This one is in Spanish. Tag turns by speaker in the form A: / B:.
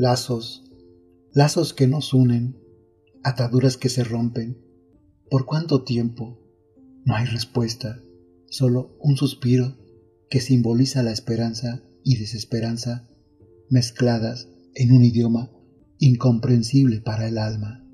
A: Lazos, lazos que nos unen, ataduras que se rompen. ¿Por cuánto tiempo? No hay respuesta, solo un suspiro que simboliza la esperanza y desesperanza mezcladas en un idioma incomprensible para el alma.